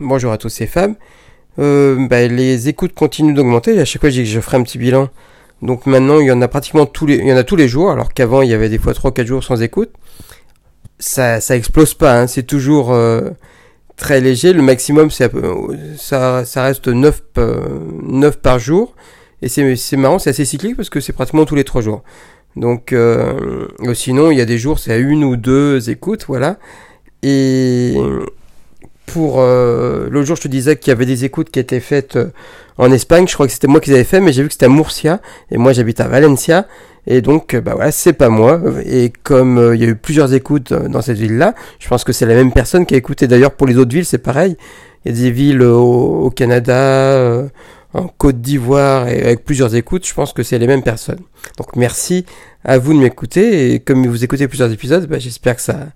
bonjour à tous ces femmes. Euh, bah, les écoutes continuent d'augmenter. À chaque fois, je dis que je ferai un petit bilan. Donc maintenant, il y en a pratiquement tous les, il y en a tous les jours, alors qu'avant, il y avait des fois 3-4 jours sans écoute. Ça, ça explose pas, hein. c'est toujours euh, très léger. Le maximum, c'est ça, ça reste 9, 9 par jour. Et c'est marrant, c'est assez cyclique parce que c'est pratiquement tous les 3 jours. Donc, euh, sinon, il y a des jours, c'est à une ou deux écoutes, voilà. Et pour euh, l'autre jour, je te disais qu'il y avait des écoutes qui étaient faites euh, en Espagne. Je crois que c'était moi qui les avais fait, mais j'ai vu que c'était à Murcia et moi j'habite à Valencia. Et donc, euh, bah voilà, c'est pas moi. Et comme il y a eu plusieurs écoutes dans cette ville-là, je pense que c'est la même personne qui a écouté. D'ailleurs, pour les autres villes, c'est pareil. Il y a des villes au, Canada, en Côte d'Ivoire, et avec plusieurs écoutes. Je pense que c'est les mêmes personnes. Donc, merci à vous de m'écouter. Et comme vous écoutez plusieurs épisodes, bah, j'espère que ça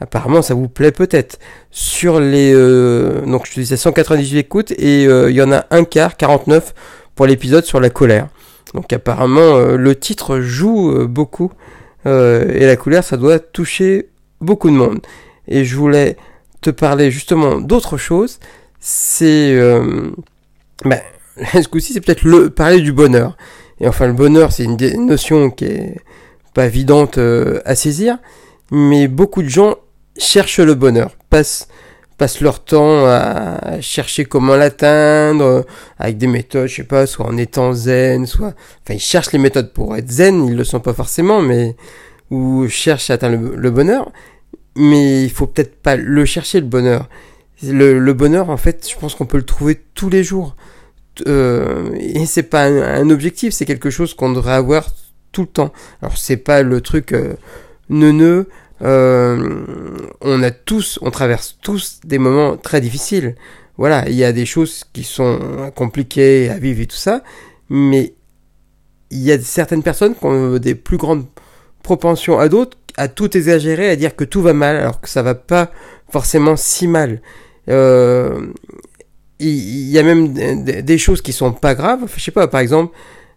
Apparemment, ça vous plaît peut-être. Sur les... Euh, donc, je te disais 198 écoutes et euh, il y en a un quart, 49, pour l'épisode sur la colère. Donc, apparemment, euh, le titre joue beaucoup. et la colère, ça doit toucher beaucoup de monde. Et je voulais te parler justement d'autre chose. C'est... ben, ce coup-ci, c'est peut-être le parler du bonheur. Et enfin, le bonheur, c'est une notion qui est pas évidente à saisir mais beaucoup de gens cherchent le bonheur, passent, passent leur temps à chercher comment l'atteindre, avec des méthodes, je sais pas, soit en étant zen, soit, enfin, ils cherchent les méthodes pour être zen, ils le sont pas forcément, mais, ou cherchent à atteindre le, bonheur, mais il faut peut-être pas le chercher, le bonheur. Le, bonheur, en fait, je pense qu'on peut le trouver tous les jours. Euh, et c'est pas un, objectif, c'est quelque chose qu'on devrait avoir tout le temps. Alors c'est pas le truc euh, neuneux, euh, on a tous, on traverse tous des moments très difficiles. Voilà, il y a des choses qui sont compliquées à vivre et tout ça, mais il y a certaines personnes qui ont des plus grandes propensions à d'autres à tout exagérer, à dire que tout va mal, alors que ça va pas forcément si mal. Euh, il y, a même des, choses qui sont pas graves. Je sais pas, par exemple,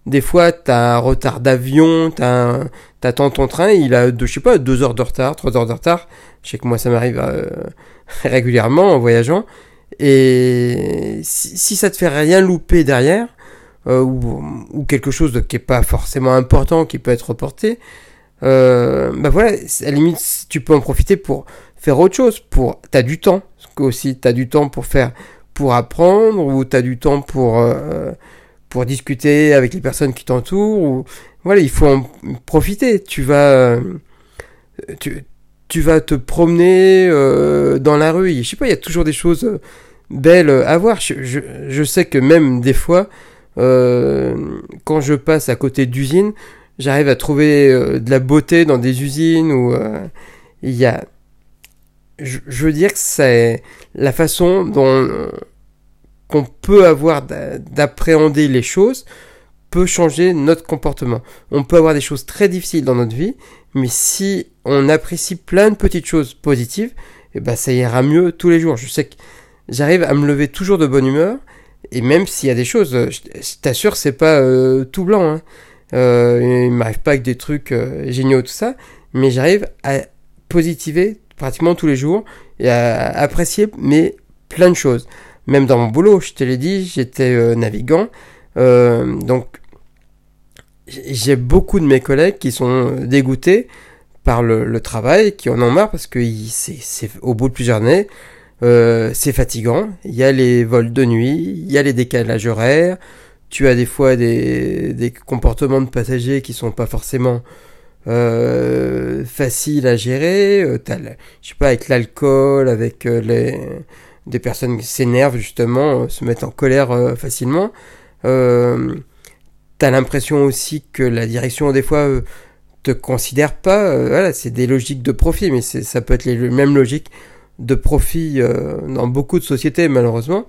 des fois, t'as un retard d'avion, t'attends ton train, il a, je sais pas, deux heures de retard, trois heures de retard. Je sais que moi, ça m'arrive euh, régulièrement en voyageant. Et si, ça te fait rien louper derrière, euh, ou, quelque chose qui est pas forcément important, qui peut être reporté, euh, bah voilà, à la limite, tu peux en profiter pour faire autre chose. Pour, t'as du temps aussi, t'as du temps pour faire, pour apprendre, ou t'as du temps pour pour discuter avec les personnes qui t'entourent. Ou voilà, il faut en profiter. Tu vas, euh, tu, tu vas te promener euh, dans la rue. Je sais pas, il y a toujours des choses euh, belles à voir. Je, je, sais que même des fois, quand je passe à côté d'usines, j'arrive à trouver de la beauté dans des usines où il y a. Je, je veux dire que c'est la façon dont qu'on peut avoir d'appréhender les choses peut changer notre comportement. On peut avoir des choses très difficiles dans notre vie, mais si on apprécie plein de petites choses positives, eh ben ça ira mieux tous les jours. Je sais que j'arrive à me lever toujours de bonne humeur, et même s'il y a des choses, je t'assure, c'est pas euh, tout blanc. Hein. Euh, il m'arrive pas avec des trucs euh, géniaux tout ça, mais j'arrive à positiver pratiquement tous les jours et à apprécier mais plein de choses même dans mon boulot, je te l'ai dit, j'étais euh, navigant. Euh, donc, j'ai beaucoup de mes collègues qui sont dégoûtés par le, travail, qui en ont marre parce que c'est au bout de plusieurs années, euh, c'est fatigant. Il y a les vols de nuit, il y a les décalages horaires. Tu as des fois des, des comportements de passagers qui sont pas forcément faciles à gérer. As, je sais pas, avec l'alcool, avec les des personnes qui s'énervent justement, euh, se mettent en colère euh, facilement. Euh, T'as l'impression aussi que la direction des fois te considère pas. voilà, c'est des logiques de profit, mais ça peut être les mêmes logiques de profit dans beaucoup de sociétés malheureusement.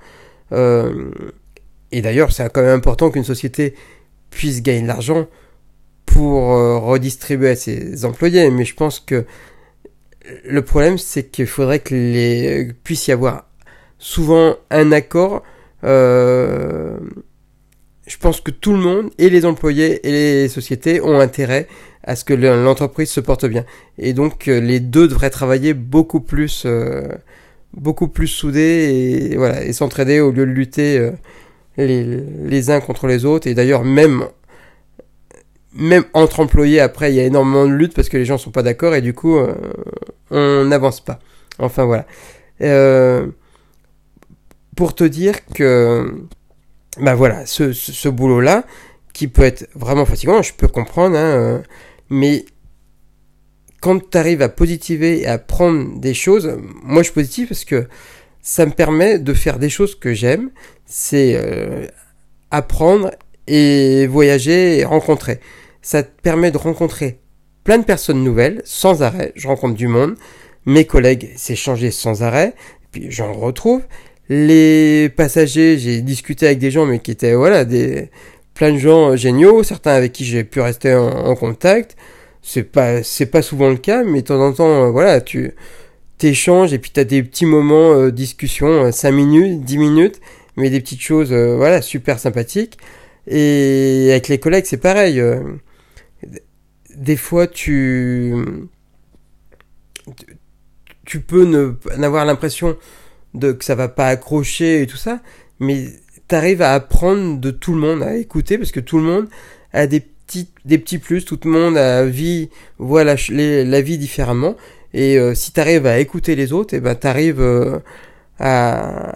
et d'ailleurs, c'est quand même important qu'une société puisse gagner de l'argent pour redistribuer à ses employés. Mais je pense que le problème, c'est qu'il faudrait que les puisse y avoir souvent un accord. Euh, je pense que tout le monde, et les employés et les sociétés, ont intérêt à ce que l'entreprise se porte bien. Et donc euh, les deux devraient travailler beaucoup plus, euh, beaucoup plus soudés et voilà et s'entraider au lieu de lutter les, uns contre les autres. Et d'ailleurs, même même entre employés, après, il y a énormément de luttes parce que les gens sont pas d'accord et du coup, on n'avance pas. Enfin voilà. Pour te dire que, bah voilà, ce, ce, boulot-là, qui peut être vraiment fatigant, je peux comprendre, hein, euh, mais quand tu arrives à positiver et à prendre des choses, moi je positif parce que ça me permet de faire des choses que j'aime, c'est euh, apprendre et voyager et rencontrer. Ça te permet de rencontrer plein de personnes nouvelles sans arrêt. Je rencontre du monde, mes collègues s'échangeaient sans arrêt, puis j'en retrouve. Les passagers, j'ai discuté avec des gens, mais qui étaient, voilà, des, plein de gens géniaux, certains avec qui j'ai pu rester en, contact. C'est pas, pas souvent le cas, mais de temps en temps, euh, voilà, tu t'échanges et puis t'as des petits moments euh, discussion, 5 euh, minutes, 10 minutes, mais des petites choses, voilà, super sympathiques. Et avec les collègues, c'est pareil. des fois, tu, tu peux ne n'avoir l'impression de que ça va pas accrocher et tout ça, mais tu arrives à apprendre de tout le monde, à écouter parce que tout le monde a des petits des petits plus, tout le monde a vie voit la, la vie différemment et euh, si tu arrives à écouter les autres, et ben tu arrives euh, à,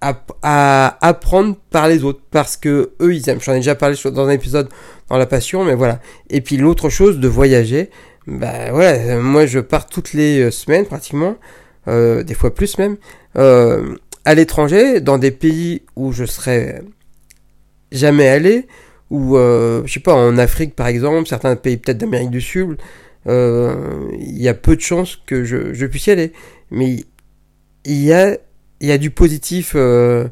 à, apprendre par les autres parce que eux ils aiment. J'en ai déjà parlé dans un épisode dans la passion, mais voilà. Et puis l'autre chose de voyager, bah voilà, moi je pars toutes les euh, semaines pratiquement, euh, des fois plus même, euh, à l'étranger, dans des pays où je serais jamais allé, ou euh, je sais pas, en Afrique par exemple, certains pays peut-être d'Amérique du Sud, il y a peu de chances que je, puisse y aller. Mais il y a, y a du positif à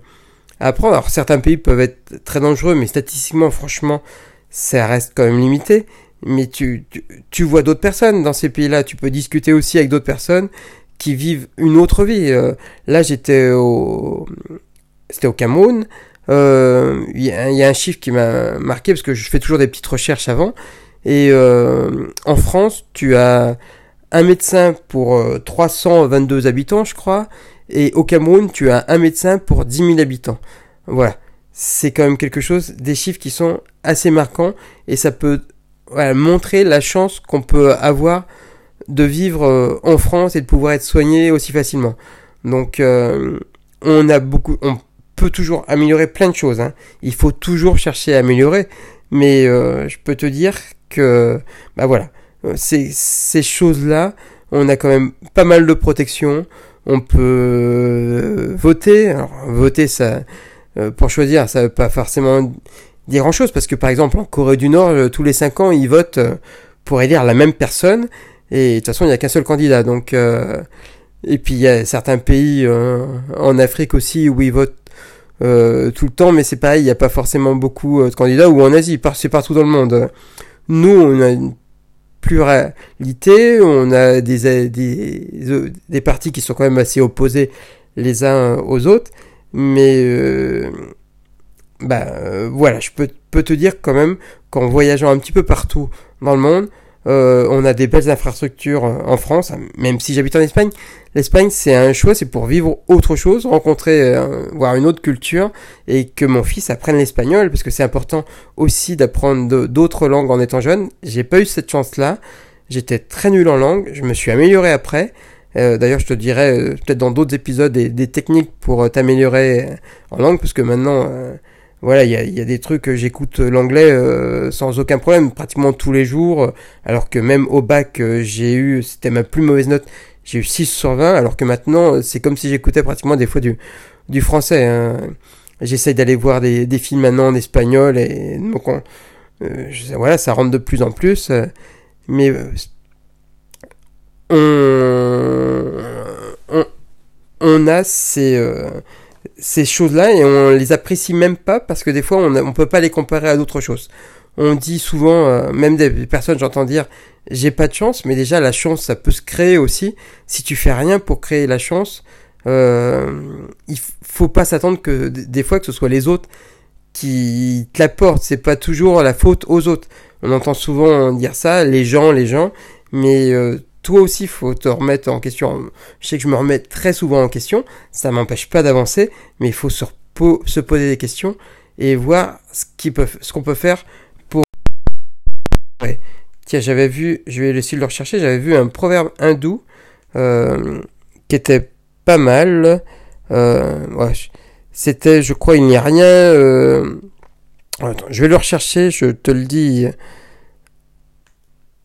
apprendre. Alors certains pays peuvent être très dangereux, mais statistiquement, franchement, ça reste quand même limité mais tu, tu, vois d'autres personnes dans ces pays-là. Tu peux discuter aussi avec d'autres personnes qui vivent une autre vie. Euh, là, j'étais au, c'était au Cameroun. Euh, il y, a un chiffre qui m'a marqué parce que je fais toujours des petites recherches avant. Et euh, en France, tu as un médecin pour 322 habitants, je crois. Et au Cameroun, tu as un médecin pour 10 000 habitants. Voilà. C'est quand même quelque chose, des chiffres qui sont assez marquants et ça peut montrer la chance qu'on peut avoir de vivre euh, en France et de pouvoir être soigné aussi facilement. Donc euh, on a beaucoup, on peut toujours améliorer plein de choses. Hein. Il faut toujours chercher à améliorer, mais euh, je peux te dire que bah voilà, ces, ces choses-là, on a quand même pas mal de protection. On peut voter. Alors voter, ça pour choisir, ça veut pas forcément dire grand chose parce que par exemple en Corée du Nord tous les 5 ans ils votent pour élire la même personne et de toute façon il n'y a qu'un seul candidat donc euh, et puis il y a certains pays en Afrique aussi où ils votent tout le temps mais c'est pareil il n'y a pas forcément beaucoup de candidats ou en Asie c'est partout dans le monde. Nous on a une pluralité on a des, des, des partis qui sont quand même assez opposés les uns aux autres mais bah euh, voilà, je peux, te dire quand même qu'en voyageant un petit peu partout dans le monde, euh, on a des belles infrastructures euh, en France, même si j'habite en Espagne. L'Espagne, c'est un choix, c'est pour vivre autre chose, rencontrer, voir une autre culture, et que mon fils apprenne l'espagnol, parce que c'est important aussi d'apprendre d'autres langues en étant jeune. J'ai pas eu cette chance-là. J'étais très nul en langue, je me suis amélioré après. D'ailleurs, je te dirai peut-être dans d'autres épisodes des, des techniques pour t'améliorer en langue, parce que maintenant voilà, il y a, des trucs, j'écoute l'anglais euh, sans aucun problème, pratiquement tous les jours, alors que même au bac, euh, j'ai eu, c'était ma plus mauvaise note, j'ai eu 6 sur 20, alors que maintenant, c'est comme si j'écoutais pratiquement des fois du, français. Hein. J'essaye d'aller voir des, films maintenant en espagnol, et donc euh, voilà, ça rentre de plus en plus, mais on, on, on a ces ces choses-là et on les apprécie même pas parce que des fois on ne peut pas les comparer à d'autres choses. On dit souvent, euh, même des personnes, j'entends dire, j'ai pas de chance, mais déjà la chance, ça peut se créer aussi. Si tu fais rien pour créer la chance, euh, il faut pas s'attendre que des fois que ce soit les autres qui te l'apportent. C'est pas toujours la faute aux autres. On entend souvent dire ça, les gens, les gens, mais euh, toi aussi, faut te remettre en question. Je sais que je me remets très souvent en question, ça m'empêche pas d'avancer, mais il faut se, se, poser des questions et voir ce qu'on peut faire pour... Tiens, j'avais vu, je vais essayer de le rechercher, j'avais vu un proverbe hindou euh, qui était pas mal. Euh, c'était, je crois, il n'y a rien... Euh, attends, je vais le rechercher, je te le dis.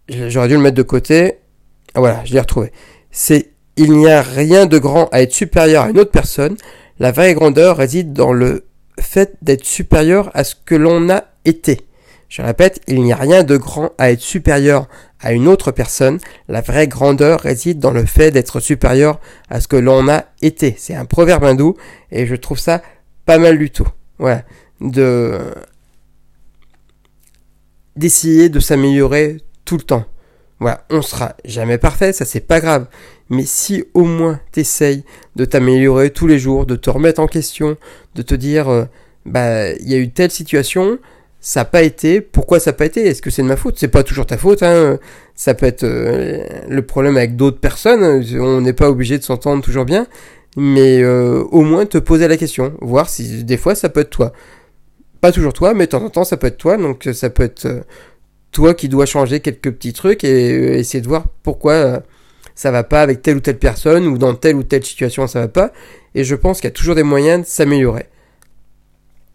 J'aurais dû le mettre de côté. Ah, voilà, je l'ai retrouvé. C'est il n'y a rien de grand à être supérieur à une autre personne. La vraie grandeur réside dans le fait d'être supérieur à ce que l'on a été. Je répète, il n'y a rien de grand à être supérieur à une autre personne. La vraie grandeur réside dans le fait d'être supérieur à ce que l'on a été. C'est un proverbe hindou et je trouve ça pas mal du tout. Voilà. De, d'essayer de s'améliorer tout le temps. Voilà, on sera jamais parfait, ça c'est pas grave. Mais si au moins t'essayes de t'améliorer tous les jours, de te remettre en question, de te dire, euh, bah, il y a eu telle situation, ça n'a pas été, pourquoi ça n'a pas été? Est-ce que c'est de ma faute? C'est pas toujours ta faute, hein. Ça peut être euh, le problème avec d'autres personnes. On n'est pas obligé de s'entendre toujours bien, mais euh, au moins te poser la question, voir si des fois ça peut être toi. Pas toujours toi, mais de temps en temps ça peut être toi, donc ça peut être toi qui dois changer quelques petits trucs et euh, essayer de voir pourquoi euh, ça va pas avec telle ou telle personne ou dans telle ou telle situation ça va pas. Et je pense qu'il y a toujours des moyens de s'améliorer.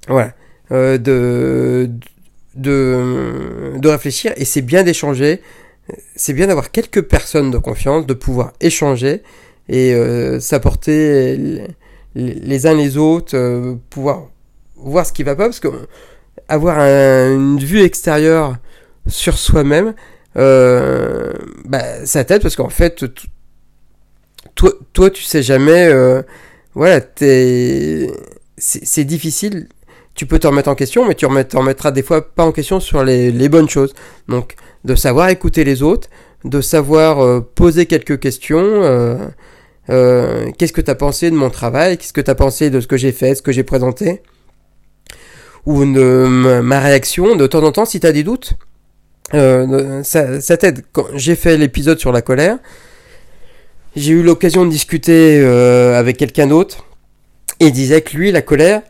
Voilà. Euh, de, de, de réfléchir et c'est bien d'échanger. C'est bien d'avoir quelques personnes de confiance, de pouvoir échanger et s'apporter les, uns les autres, pouvoir voir ce qui va pas parce que avoir une vue extérieure sur soi-même, euh, bah, ça t'aide parce qu'en fait, toi, toi, tu sais jamais, euh, voilà, c'est difficile. Tu peux te remettre en question, mais tu te remettras des fois pas en question sur les, bonnes choses. Donc, de savoir écouter les autres, de savoir euh, poser quelques questions. Qu'est-ce que tu as pensé de mon travail Qu'est-ce que tu as pensé de ce que j'ai fait, ce que j'ai présenté Ou de ma réaction De temps en temps, si tu as des doutes, euh, ça, ça t'aide. Quand j'ai fait l'épisode sur la colère, j'ai eu l'occasion de discuter euh, avec quelqu'un d'autre il disait que lui, la colère,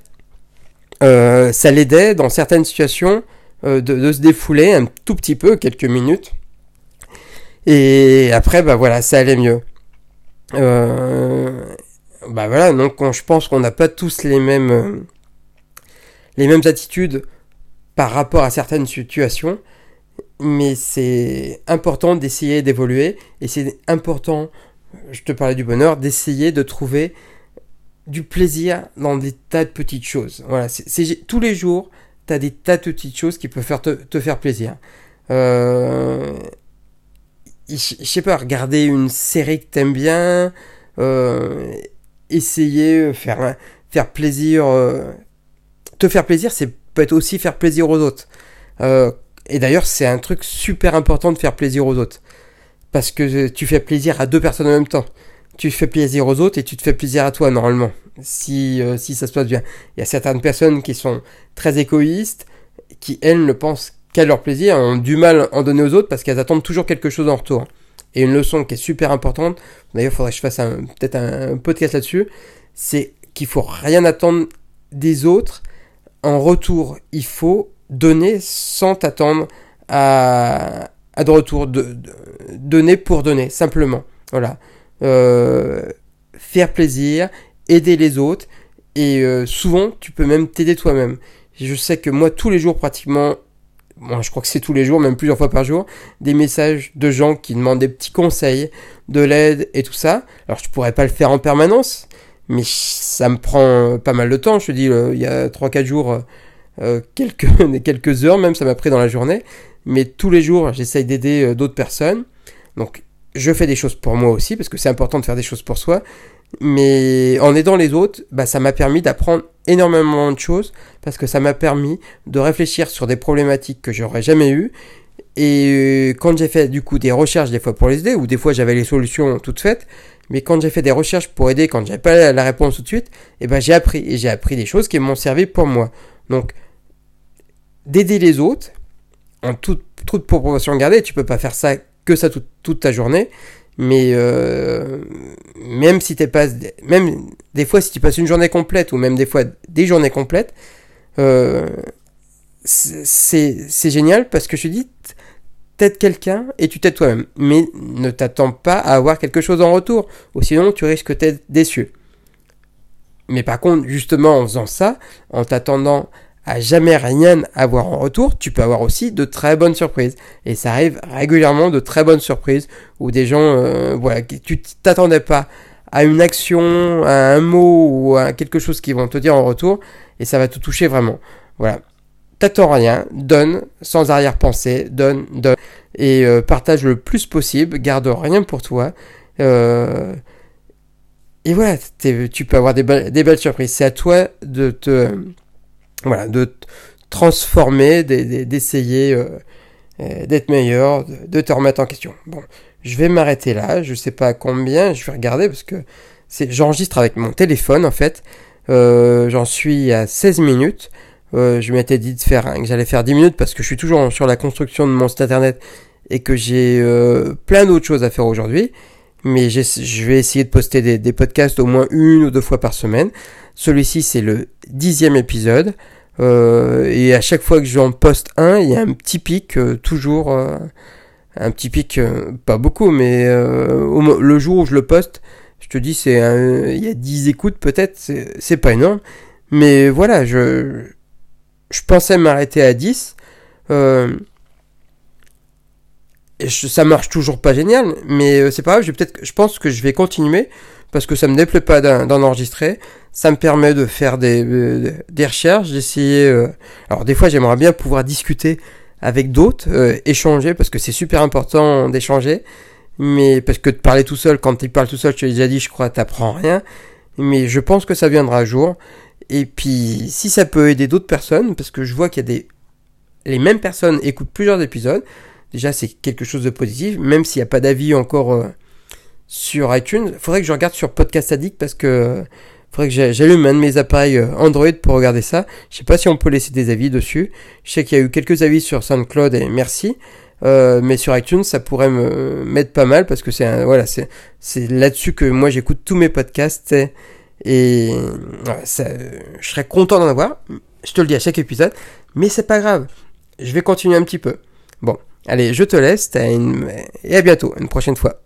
euh, ça l'aidait dans certaines situations euh, de, de, se défouler un tout petit peu, quelques minutes. Et après, bah voilà, ça allait mieux. Euh, bah voilà, donc je pense qu'on n'a pas tous les mêmes les mêmes attitudes par rapport à certaines situations mais c'est important d'essayer d'évoluer et c'est important, je te parlais du bonheur, d'essayer de trouver du plaisir dans des tas de petites choses. Voilà, tous les jours, tu as des tas de petites choses qui peuvent faire te, te faire plaisir. Euh, je sais pas, regarder une série que t'aimes bien, euh, essayer, faire, faire plaisir, euh, te faire plaisir, c'est peut être aussi faire plaisir aux autres. Euh, et d'ailleurs, c'est un truc super important de faire plaisir aux autres. Parce que tu fais plaisir à deux personnes en même temps. Tu fais plaisir aux autres et tu te fais plaisir à toi, normalement. Si, euh, si ça se passe bien. Il y a certaines personnes qui sont très égoïstes, qui, elles, ne pensent qu'à leur plaisir, ont du mal à en donner aux autres parce qu'elles attendent toujours quelque chose en retour. Et une leçon qui est super importante, d'ailleurs, il faudrait que je fasse peut-être un, un podcast là-dessus, c'est qu'il faut rien attendre des autres. En retour, il faut donner sans t'attendre à, à de retour, de, donner pour donner, simplement. Voilà. Euh, faire plaisir, aider les autres, et euh, souvent, tu peux même t'aider toi-même. Je sais que moi, tous les jours, pratiquement, moi, je crois que c'est tous les jours, même plusieurs fois par jour, des messages de gens qui demandent des petits conseils, de l'aide et tout ça. Alors, je pourrais pas le faire en permanence, mais ça me prend pas mal de temps. Je te dis, il y a 3-4 jours, euh, quelques, quelques heures même, ça m'a pris dans la journée. Mais tous les jours, j'essaye d'aider euh, d'autres personnes. Donc, je fais des choses pour moi aussi, parce que c'est important de faire des choses pour soi. Mais en aidant les autres, bah, ça m'a permis d'apprendre énormément de choses, parce que ça m'a permis de réfléchir sur des problématiques que j'aurais jamais eues. Et euh, quand j'ai fait du coup des recherches des fois pour les aider, ou des fois j'avais les solutions toutes faites, mais quand j'ai fait des recherches pour aider, quand j'avais pas la réponse tout de suite, eh ben j'ai appris et j'ai appris des choses qui m'ont servi pour moi. Donc d'aider les autres, en toute, toute proportion gardée, tu peux pas faire ça que ça toute, ta journée, Mais euh, même si t'es pas, même des fois si tu passes une journée complète ou même des fois des journées complètes, euh, c'est génial parce que je te dis, t'aides quelqu'un et tu t'aides toi-même. Mais ne t'attends pas à avoir quelque chose en retour, ou sinon tu risques d'être déçu. Mais par contre, justement en faisant ça, en t'attendant à jamais rien avoir en retour, tu peux avoir aussi de très bonnes surprises. Et ça arrive régulièrement de très bonnes surprises où des gens, euh, voilà, tu t'attendais pas à une action, à un mot ou à quelque chose qu'ils vont te dire en retour et ça va te toucher vraiment. Voilà. T'attends rien, donne sans arrière-pensée, donne, donne et euh, partage le plus possible, garde rien pour toi. Euh, et voilà, tu peux avoir des, des belles surprises. C'est à toi de te voilà, de transformer, d'essayer euh, euh, d'être meilleur, de, te remettre en question. Bon, je vais m'arrêter là, je sais pas combien, je vais regarder parce que j'enregistre avec mon téléphone en fait. Euh, j'en suis à 16 minutes. je m'étais dit de faire, que j'allais faire 10 minutes parce que je suis toujours sur la construction de mon site internet et que j'ai plein d'autres choses à faire aujourd'hui. Mais je vais essayer de poster des, podcasts au moins une ou deux fois par semaine. Celui-ci, c'est le dixième épisode. Euh, et à chaque fois que j'en poste un, il y a un petit pic, euh, toujours euh, un petit pic, pas beaucoup, mais le jour où je le poste, je te dis, c'est il y a 10 écoutes peut-être, c'est pas énorme. Mais voilà, je, je pensais m'arrêter à 10. Et ça marche toujours pas génial, mais c'est pas grave, je, peut-être, je pense que je vais continuer parce que ça me déplaît pas d'en enregistrer. Ça me permet de faire des, euh, des recherches, d'essayer. Euh, alors des fois, j'aimerais bien pouvoir discuter avec d'autres, euh, échanger parce que c'est super important d'échanger. Mais parce que de parler tout seul, quand tu parles tout seul, je t'ai déjà dit, je crois, t'apprends rien. Mais je pense que ça viendra un jour. Et puis, si ça peut aider d'autres personnes, parce que je vois qu'il y a des, les mêmes personnes écoutent plusieurs épisodes. Déjà, c'est quelque chose de positif, même s'il n'y a pas d'avis encore sur iTunes. Faudrait que je regarde sur Podcast Addict parce que faudrait que j'allume un de mes appareils euh, Android pour regarder ça. Je sais pas si on peut laisser des avis dessus. Je sais qu'il y a eu quelques avis sur SoundCloud et merci. Euh, mais sur iTunes, ça pourrait me mettre pas mal parce que c'est voilà, c'est c'est là-dessus que moi j'écoute tous mes podcasts et, ça, je serais content d'en avoir. Je te le dis à chaque épisode, mais c'est pas grave. Je vais continuer un petit peu. Bon, allez, je te laisse et à bientôt, une prochaine fois.